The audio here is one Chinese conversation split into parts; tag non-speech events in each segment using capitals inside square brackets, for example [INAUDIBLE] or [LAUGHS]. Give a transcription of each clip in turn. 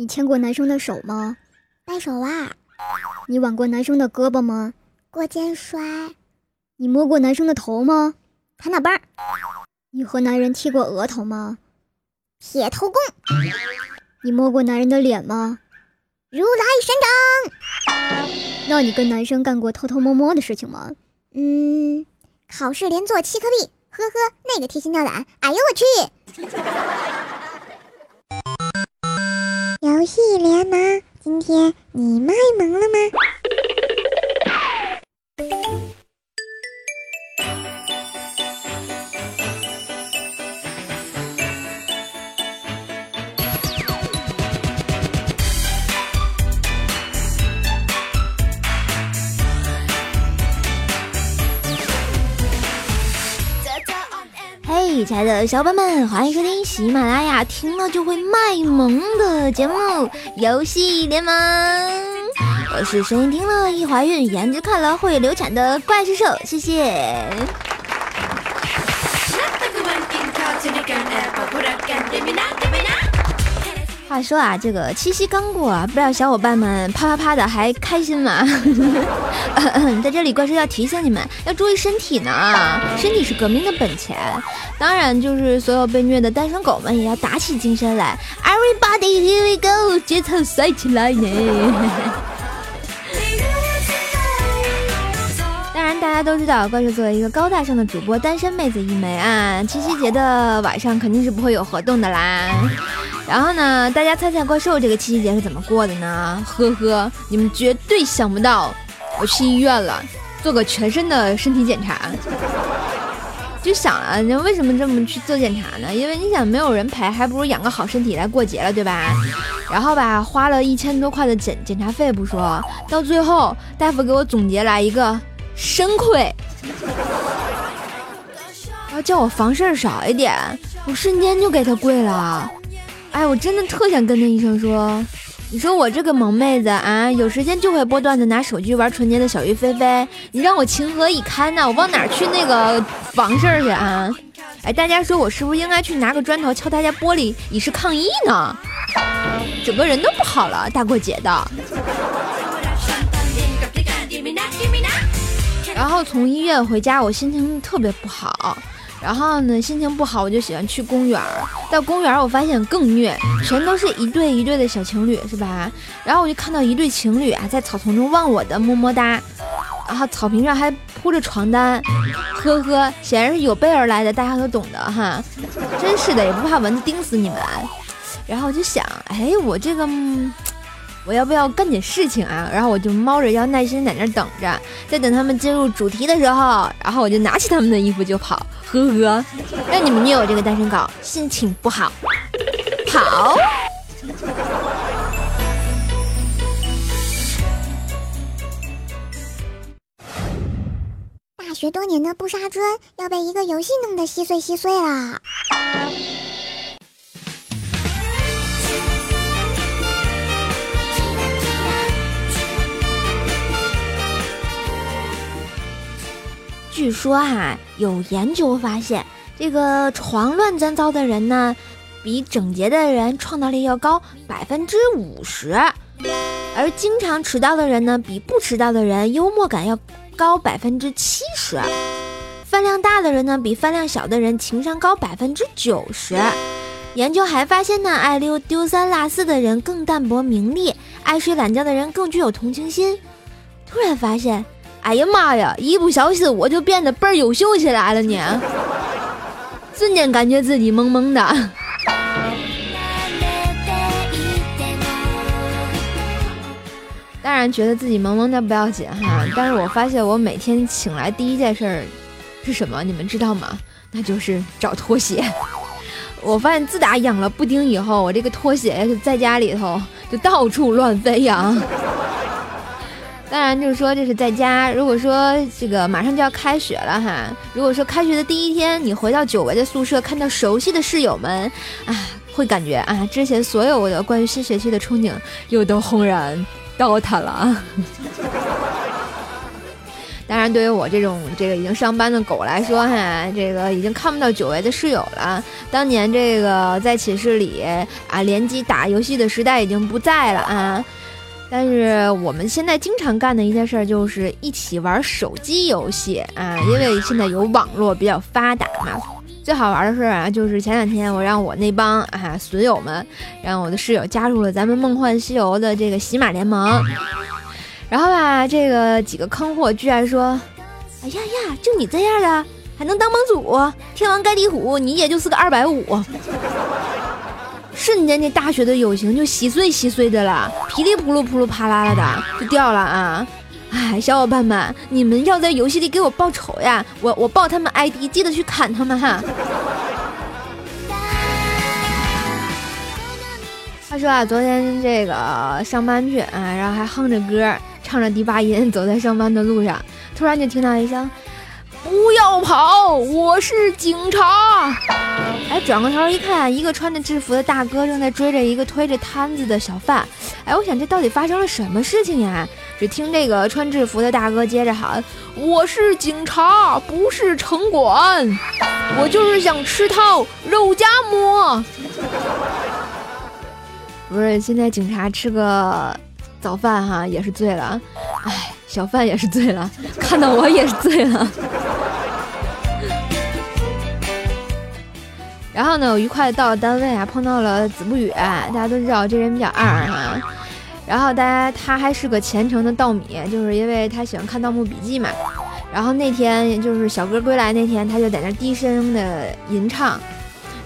你牵过男生的手吗？掰手腕。你挽过男生的胳膊吗？过肩摔。你摸过男生的头吗？弹脑儿。你和男人踢过额头吗？铁头功。你摸过男人的脸吗？如来神掌。那你跟男生干过偷偷摸摸的事情吗？嗯，考试连做七颗币。呵呵，那个提心吊胆。哎呦我去！[LAUGHS] 游戏联盟，今天你卖萌了吗？亲爱的小伙伴们，欢迎收听喜马拉雅听了就会卖萌的节目《游戏联盟》。我是声音听了易怀孕，颜值看了会流产的怪兽兽，谢谢。话说啊，这个七夕刚过，啊不知道小伙伴们啪啪啪的还开心吗？[LAUGHS] 在这里，怪兽要提醒你们要注意身体呢，身体是革命的本钱。当然，就是所有被虐的单身狗们也要打起精神来。Everybody here we go，节奏甩起来呢！[LAUGHS] 当然，大家都知道，怪兽作为一个高大上的主播，单身妹子一枚啊，七夕节的晚上肯定是不会有活动的啦。然后呢，大家猜猜怪兽这个七夕节是怎么过的呢？呵呵，你们绝对想不到，我去医院了，做个全身的身体检查。就想啊，你为什么这么去做检查呢？因为你想没有人陪，还不如养个好身体来过节了，对吧？然后吧，花了一千多块的检检查费不说，到最后大夫给我总结来一个肾亏，然后叫我房事少一点，我瞬间就给他跪了。哎，我真的特想跟那医生说，你说我这个萌妹子啊，有时间就会播段子拿手机玩纯洁的小鱼飞飞，你让我情何以堪呢？我往哪去那个房事儿去啊？哎，大家说我是不是应该去拿个砖头敲他家玻璃以示抗议呢？整个人都不好了，大过节的。然后从医院回家，我心情特别不好。然后呢，心情不好，我就喜欢去公园儿。到公园儿，我发现更虐，全都是一对一对的小情侣，是吧？然后我就看到一对情侣啊，在草丛中忘我的么么哒。然后草坪上还铺着床单，呵呵，显然是有备而来的，大家都懂得哈。真是的，也不怕蚊子叮死你们。然后我就想，哎，我这个。我要不要干点事情啊？然后我就猫着腰耐心在那等着，在等他们进入主题的时候，然后我就拿起他们的衣服就跑，呵呵，让你们虐我这个单身狗，心情不好，跑。大学多年的不杀尊要被一个游戏弄得稀碎稀碎了。据说哈，有研究发现，这个床乱糟糟的人呢，比整洁的人创造力要高百分之五十；而经常迟到的人呢，比不迟到的人幽默感要高百分之七十；饭量大的人呢，比饭量小的人情商高百分之九十。研究还发现呢，爱溜丢三落四的人更淡泊名利，爱睡懒觉的人更具有同情心。突然发现。哎呀妈呀！一不小心我就变得倍儿优秀起来了呢，瞬间感觉自己萌萌的。当然觉得自己萌萌的不要紧哈，但是我发现我每天醒来第一件事儿是什么？你们知道吗？那就是找拖鞋。我发现自打养了布丁以后，我这个拖鞋在家里头就到处乱飞扬。当然，就是说，这是在家。如果说这个马上就要开学了哈，如果说开学的第一天，你回到久违的宿舍，看到熟悉的室友们，啊，会感觉啊，之前所有的关于新学期的憧憬又都轰然倒塌了啊。[LAUGHS] 当然，对于我这种这个已经上班的狗来说，哈，这个已经看不到久违的室友了。当年这个在寝室里啊联机打游戏的时代已经不在了啊。但是我们现在经常干的一件事就是一起玩手机游戏啊，因为现在有网络比较发达嘛。最好玩的事啊，就是前两天我让我那帮啊损友们，让我的室友加入了咱们梦幻西游的这个喜马联盟。然后吧，这个几个坑货居然说：“哎呀呀，就你这样的还能当盟主？天王盖地虎，你也就是个二百五。”瞬间，这大学的友情就稀碎稀碎的了，噼里扑噜扑噜啪啦啦的就掉了啊！哎，小伙伴们，你们要在游戏里给我报仇呀！我我报他们 ID，记得去砍他们哈。他说啊，昨天这个上班去啊，然后还哼着歌，唱着低八音，走在上班的路上，突然就听到一声。不要跑！我是警察。哎，转过头一看，一个穿着制服的大哥正在追着一个推着摊子的小贩。哎，我想这到底发生了什么事情呀？只听这个穿制服的大哥接着喊：“我是警察，不是城管，我就是想吃套肉夹馍。”不是，现在警察吃个早饭哈也是醉了。哎，小范也是醉了，[LAUGHS] 看到我也是醉了。[LAUGHS] 然后呢，我愉快到了单位啊，碰到了子不语，大家都知道这人比较二哈。然后大家他还是个虔诚的稻米，就是因为他喜欢看《盗墓笔记》嘛。然后那天就是小哥归来那天，他就在那低声的吟唱，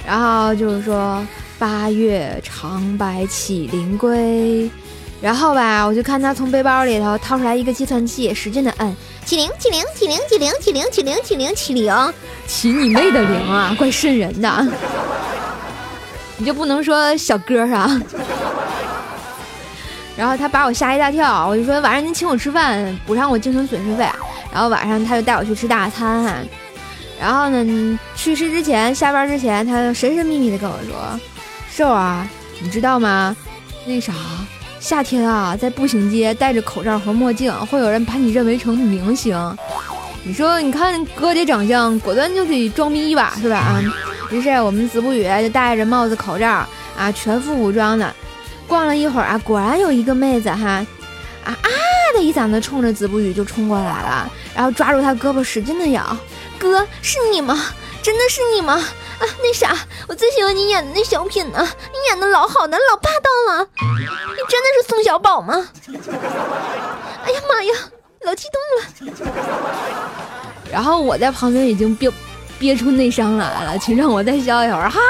然后就是说八月长白起灵归。然后吧，我就看他从背包里头掏出来一个计算器，使劲的摁。起零起零起零起零起零起零起零起零，起你妹的零啊！怪瘆人的，你就不能说小哥啊？[LAUGHS] 然后他把我吓一大跳，我就说晚上您请我吃饭，补偿我精神损失费。然后晚上他就带我去吃大餐。然后呢，去世之前，下班之前，他神神秘秘的跟我说：“瘦啊，你知道吗？那啥。”夏天啊，在步行街戴着口罩和墨镜，会有人把你认为成明星。你说，你看哥这长相，果断就得装逼一把，是吧？啊，于是我们子不语就戴着帽子、口罩啊，全副武装的，逛了一会儿啊，果然有一个妹子哈，啊啊的一嗓子冲着子不语就冲过来了，然后抓住他胳膊使劲的咬，哥是你吗？真的是你吗？啊，那啥，我最喜欢你演的那小品呢，你演的老好的，老霸道了。你真的是宋小宝吗？哎呀妈呀，老激动了。然后我在旁边已经憋憋出内伤来了，请让我再笑一会儿，哈。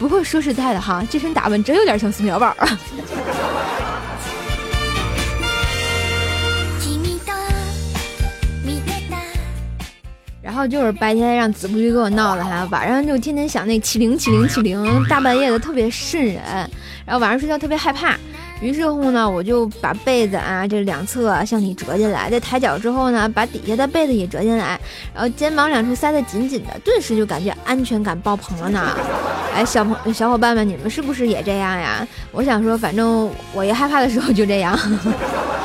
不过说实在的哈，这身打扮真有点像宋小宝啊。然后就是白天让子不语给我闹的哈，晚上就天天想那起灵起灵起灵，大半夜的特别瘆人，然后晚上睡觉特别害怕。于是乎呢，我就把被子啊这两侧向里折进来，在抬脚之后呢，把底下的被子也折进来，然后肩膀两处塞得紧紧的，顿时就感觉安全感爆棚了呢。哎，小朋小伙伴们，你们是不是也这样呀？我想说，反正我一害怕的时候就这样，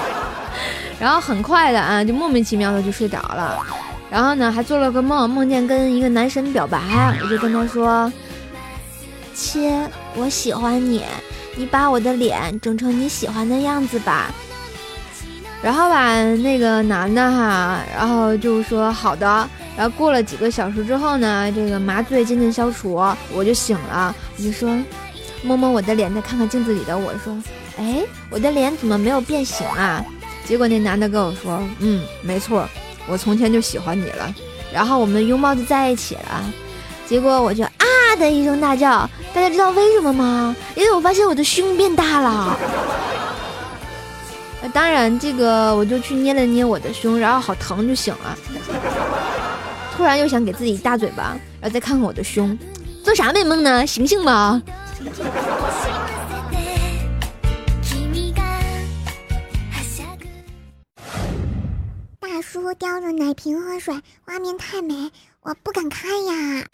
[LAUGHS] 然后很快的啊，就莫名其妙的就睡着了。然后呢，还做了个梦，梦见跟一个男神表白，我就跟他说：“亲，我喜欢你，你把我的脸整成你喜欢的样子吧。”然后吧，那个男的哈，然后就说好的。然后过了几个小时之后呢，这个麻醉渐渐消除，我就醒了，我就说摸摸我的脸，再看看镜子里的我说：“哎，我的脸怎么没有变形啊？”结果那男的跟我说：“嗯，没错。”我从前就喜欢你了，然后我们拥抱就在一起了，结果我就啊的一声大叫，大家知道为什么吗？因为我发现我的胸变大了。[LAUGHS] 当然这个我就去捏了捏我的胸，然后好疼就醒了。突然又想给自己大嘴巴，然后再看看我的胸，做啥美梦呢？醒醒吧！我叼着奶瓶喝水画面太美我不敢看呀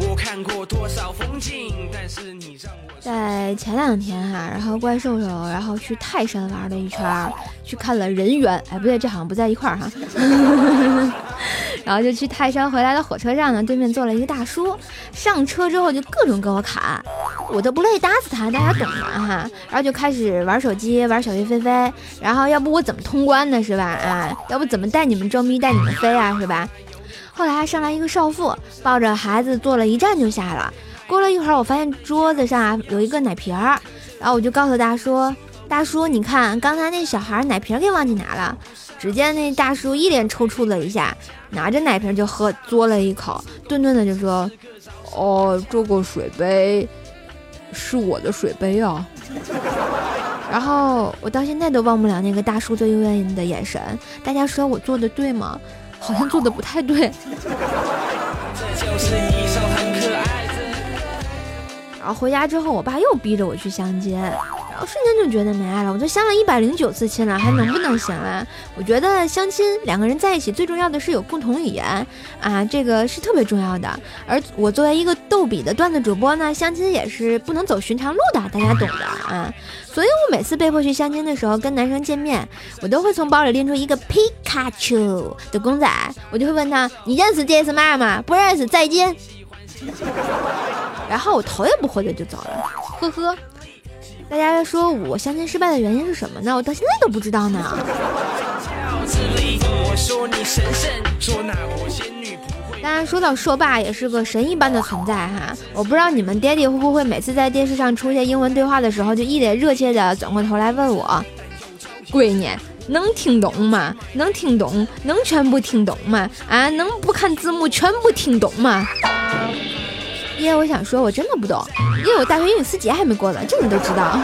我看过多少风景但是你让我前两天哈，然后怪兽兽然后去泰山玩了一圈，去看了人猿，哎不对，这好像不在一块儿哈。[LAUGHS] 然后就去泰山回来的火车上呢，对面坐了一个大叔，上车之后就各种跟我砍，我都不乐意打死他，大家懂的哈。然后就开始玩手机，玩小鱼飞飞，然后要不我怎么通关呢是吧？啊，要不怎么带你们装逼带你们飞啊是吧？后来还上来一个少妇，抱着孩子坐了一站就下了。过了一会儿，我发现桌子上有一个奶瓶儿，然后我就告诉大叔：“大叔，你看刚才那小孩奶瓶给忘记拿了。”只见那大叔一脸抽搐了一下，拿着奶瓶就喝，嘬了一口，顿顿的就说：“哦，这个水杯是我的水杯啊。”然后我到现在都忘不了那个大叔最幽怨的眼神。大家说我做的对吗？好像做的不太对。[LAUGHS] 然后回家之后，我爸又逼着我去相亲，然后瞬间就觉得没爱了。我都相了一百零九次亲了，还能不能行啊？我觉得相亲两个人在一起最重要的是有共同语言啊，这个是特别重要的。而我作为一个逗比的段子主播呢，相亲也是不能走寻常路的，大家懂的啊。所以我每次被迫去相亲的时候，跟男生见面，我都会从包里拎出一个皮卡丘的公仔，我就会问他：“你认识这是嘛吗？不认识，再见。” [LAUGHS] 然后我头也不回的就走了，呵呵。大家说我相亲失败的原因是什么呢？我到现在都不知道呢。当然，说到硕爸也是个神一般的存在哈。我不知道你们爹地会不会每次在电视上出现英文对话的时候，就一脸热切的转过头来问我：“闺女，能听懂吗？能听懂？能全部听懂吗？啊，能不看字幕全部听懂吗？”因为我想说，我真的不懂，因为我大学英语四级还没过呢，这你都知道。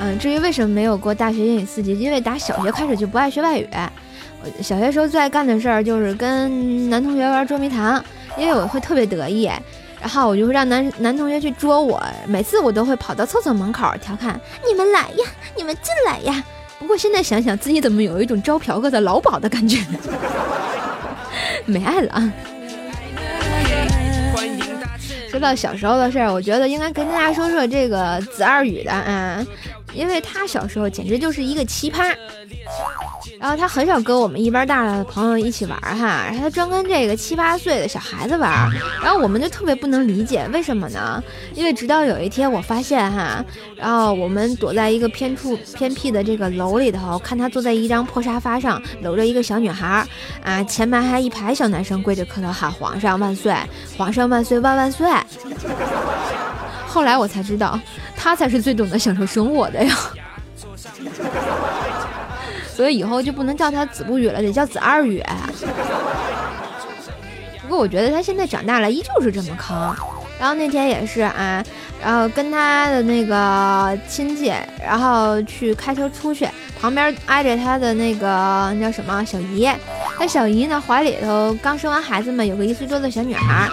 嗯，至于为什么没有过大学英语四级，因为打小学开始就不爱学外语。我小学时候最爱干的事儿就是跟男同学玩捉迷藏，因为我会特别得意，然后我就会让男男同学去捉我，每次我都会跑到厕所门口调侃：“你们来呀，你们进来呀。”不过现在想想，自己怎么有一种招嫖客的老鸨的感觉？[LAUGHS] 没爱了啊！说到小时候的事儿，我觉得应该跟大家说说这个子二宇的啊，因为他小时候简直就是一个奇葩。然后他很少跟我们一般大的朋友一起玩哈，然后他专跟这个七八岁的小孩子玩，然后我们就特别不能理解为什么呢？因为直到有一天我发现哈，然后我们躲在一个偏处偏僻的这个楼里头，看他坐在一张破沙发上搂着一个小女孩，啊，前排还一排小男生跪着磕头喊皇上万岁，皇上万岁万万岁。后来我才知道，他才是最懂得享受生活的呀。所以以后就不能叫他子不语了，得叫子二语。不过我觉得他现在长大了，依旧是这么坑。然后那天也是啊，然后跟他的那个亲戚，然后去开车出去，旁边挨着他的那个那叫什么小姨。他小姨呢怀里头刚生完孩子嘛，有个一岁多的小女孩。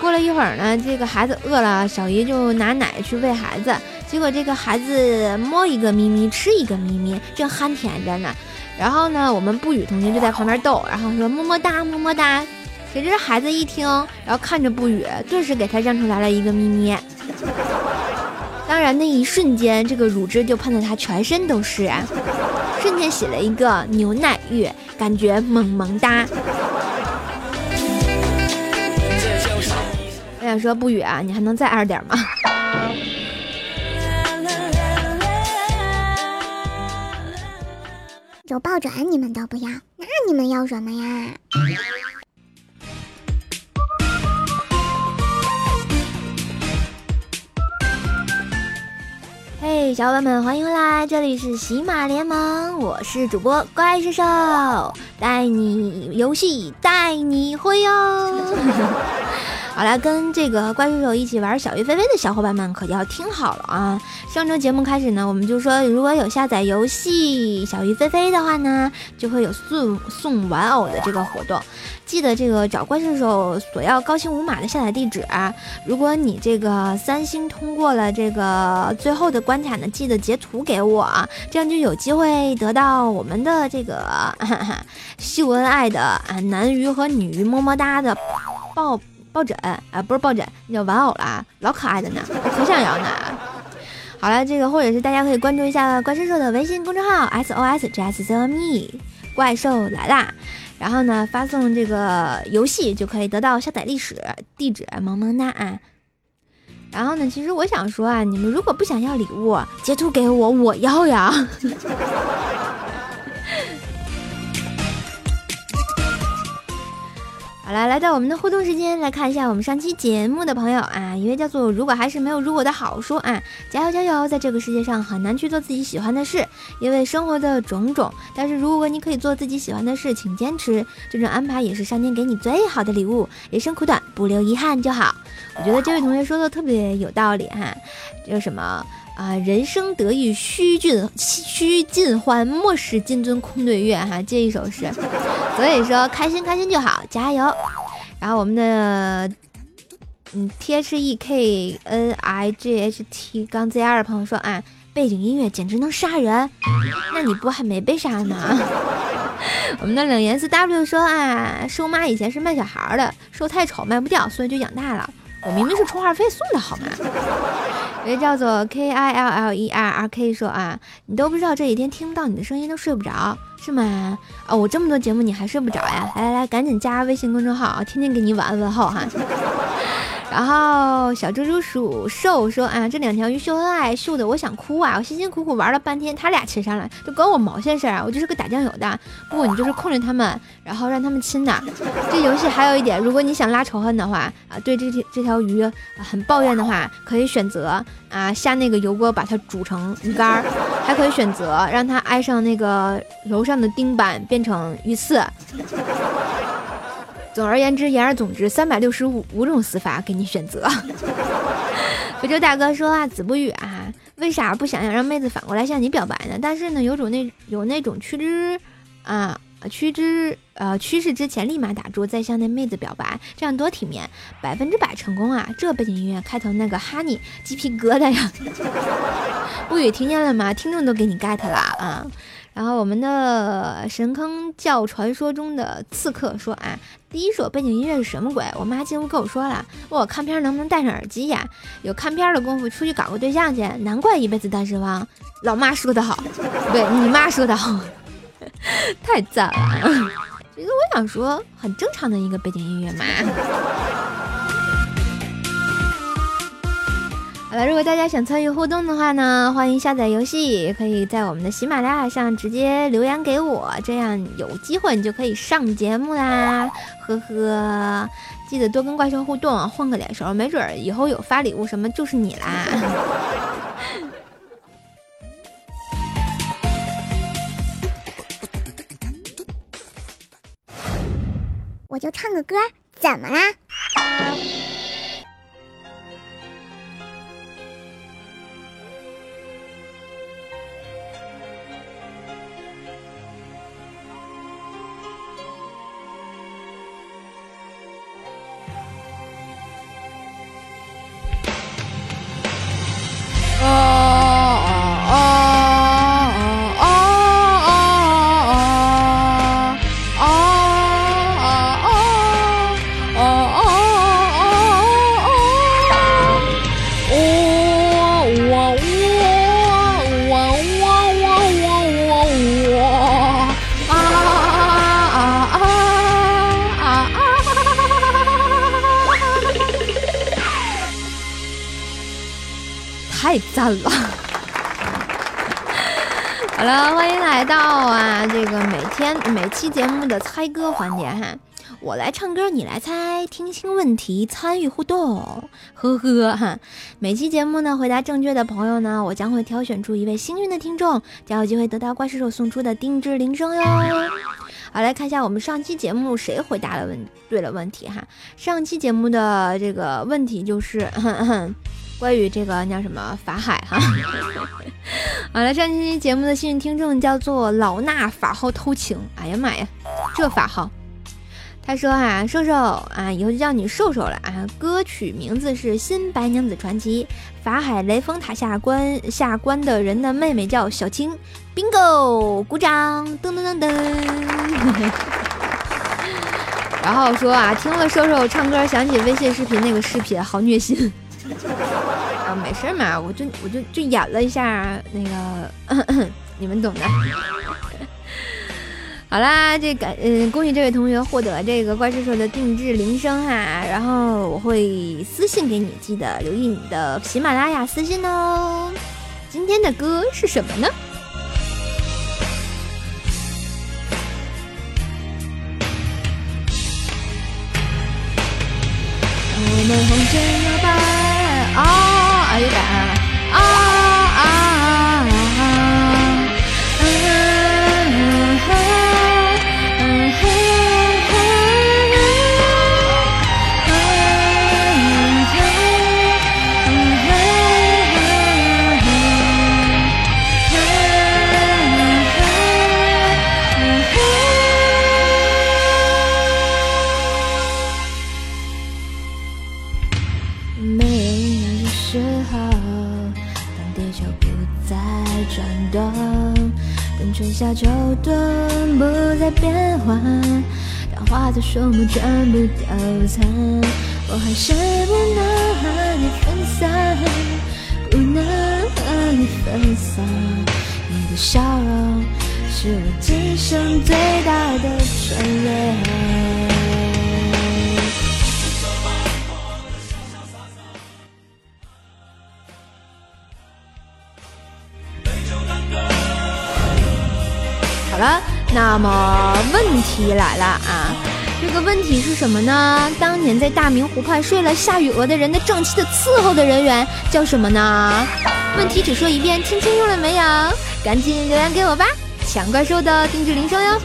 过了一会儿呢，这个孩子饿了，小姨就拿奶去喂孩子。结果这个孩子摸一个咪咪，吃一个咪咪，正憨甜着呢。然后呢，我们不语同学就在旁边逗，然后说么么哒，么么哒。谁知孩子一听，然后看着不语，顿时给他让出来了一个咪咪。当然那一瞬间，这个乳汁就喷得他全身都是，瞬间洗了一个牛奶浴，感觉萌萌哒。我想说不语啊，你还能再二点吗？有抱枕你们都不要，那你们要什么呀？嘿，小伙伴们，欢迎回来，这里是喜马联盟，我是主播怪兽兽，带你游戏，带你挥哦。[LAUGHS] 好了，跟这个怪兽手一起玩小鱼飞飞的小伙伴们可要听好了啊！上周节目开始呢，我们就说如果有下载游戏小鱼飞飞的话呢，就会有送送玩偶的这个活动。记得这个找怪兽手索要高清无码的下载地址啊！如果你这个三星通过了这个最后的关卡呢，记得截图给我啊，这样就有机会得到我们的这个 [LAUGHS] 秀恩爱的啊男鱼和女鱼么么哒的抱抱枕啊，不是抱枕，那叫玩偶啦，老可爱的呢，我可想要呢。好了，这个或者是大家可以关注一下怪兽兽的微信公众号 S O S J S Z O M E，怪兽来啦！然后呢，发送这个游戏就可以得到下载历史地址，萌萌哒啊！然后呢，其实我想说啊，你们如果不想要礼物，截图给我，我要呀。[LAUGHS] 好了，来到我们的互动时间，来看一下我们上期节目的朋友啊，一位叫做“如果还是没有如果的好说啊”，加油加油！在这个世界上很难去做自己喜欢的事，因为生活的种种。但是如果你可以做自己喜欢的事，请坚持，这种安排也是上天给你最好的礼物。人生苦短，不留遗憾就好。我觉得这位同学说的特别有道理哈，叫什么？啊，人生得意须尽须尽欢，莫使金樽空对月。哈，这一首诗，所以说开心开心就好，加油。然后我们的嗯 T H E K N I G H T 杠 Z R 的朋友说啊，背景音乐简直能杀人，那你不还没被杀吗？[LAUGHS] 我们的冷言思 W 说啊，瘦妈以前是卖小孩的，瘦太丑卖不掉，所以就养大了。我明明是充话费送的好吗？人叫做 K I L L E R R K 说啊，你都不知道这几天听不到你的声音都睡不着是吗？啊，我这么多节目你还睡不着呀？来来来，赶紧加微信公众号，天天给你晚安问候哈。然后小猪猪鼠兽说啊，这两条鱼秀恩爱，秀的我想哭啊！我辛辛苦苦玩了半天，他俩亲上了，都关我毛线事啊！我就是个打酱油的，不你就是控制他们，然后让他们亲的。这游戏还有一点，如果你想拉仇恨的话啊，对这条这条鱼很抱怨的话，可以选择啊下那个油锅把它煮成鱼干儿，还可以选择让它挨上那个楼上的钉板变成鱼刺。总而言之，言而总之，三百六十五五种死法给你选择。[LAUGHS] 非洲大哥说啊，子不语啊，为啥不想要让妹子反过来向你表白呢？但是呢，有种那有那种趋之啊趋之呃趋势之前立马打住，再向那妹子表白，这样多体面，百分之百成功啊！这背景音乐开头那个哈尼鸡皮疙瘩呀！[LAUGHS] 不语听见了吗？听众都给你 get 了啊！然后我们的神坑教传说中的刺客说啊，第一首背景音乐是什么鬼？我妈进屋跟我说了，问我看片能不能戴上耳机呀？有看片的功夫出去搞个对象去，难怪一辈子单身汪。老妈说的好，对你妈说的好，[LAUGHS] 太赞了。其实我想说，很正常的一个背景音乐嘛。好了，如果大家想参与互动的话呢，欢迎下载游戏，也可以在我们的喜马拉雅上直接留言给我，这样有机会你就可以上节目啦。呵呵，记得多跟怪兽互动，混个脸熟，没准儿以后有发礼物什么就是你啦。[LAUGHS] 我就唱个歌，怎么啦？太赞了！[LAUGHS] 好了，欢迎来到啊这个每天每期节目的猜歌环节哈，我来唱歌，你来猜，听清问题，参与互动，呵呵哈。每期节目呢，回答正确的朋友呢，我将会挑选出一位幸运的听众，将有机会得到怪兽手送出的定制铃声哟。好，来看一下我们上期节目谁回答了问对了问题哈。上期节目的这个问题就是关于这个叫什么法海哈。[LAUGHS] 好了，上期节目的幸运听众叫做老衲法号偷情，哎呀妈呀，这法号。他说啊，瘦瘦啊，以后就叫你瘦瘦了啊。歌曲名字是《新白娘子传奇》，法海雷峰塔下关下关的人的妹妹叫小青。bingo，鼓掌，噔噔噔噔。[LAUGHS] 然后说啊，听了瘦瘦唱歌，想起微信视频那个视频，好虐心。啊，没事嘛，我就我就就演了一下那个，[COUGHS] 你们懂的。好啦，这感嗯，恭喜这位同学获得这个怪兽兽的定制铃声哈，然后我会私信给你，记得留意你的喜马拉雅私信哦。今天的歌是什么呢？下秋冬不再变换，当花的树木全部凋残，我还是不能和你分散，不能和你分散。你的笑容是我今生最大的眷恋。好了，那么问题来了啊！这个问题是什么呢？当年在大明湖畔睡了夏雨娥的人的正妻的伺候的人员叫什么呢？问题只说一遍，听清楚了没有？赶紧留言给我吧，抢怪兽的定制铃声哟！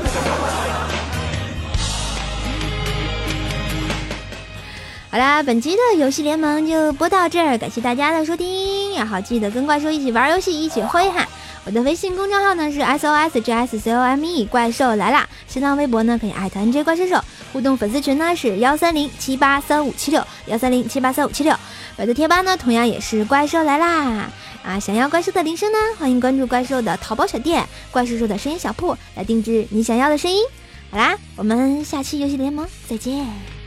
好啦，本期的游戏联盟就播到这儿，感谢大家的收听，然后记得跟怪兽一起玩游戏，一起挥哈！我的微信公众号呢是 S O S J S C O M E 怪兽来啦，新浪微博呢可以艾特 N J 怪兽手，互动粉丝群呢是幺三零七八三五七六幺三零七八三五七六，百度贴吧呢同样也是怪兽来啦啊！想要怪兽的铃声呢，欢迎关注怪兽的淘宝小店怪兽兽的声音小铺来定制你想要的声音。好啦，我们下期游戏联盟再见。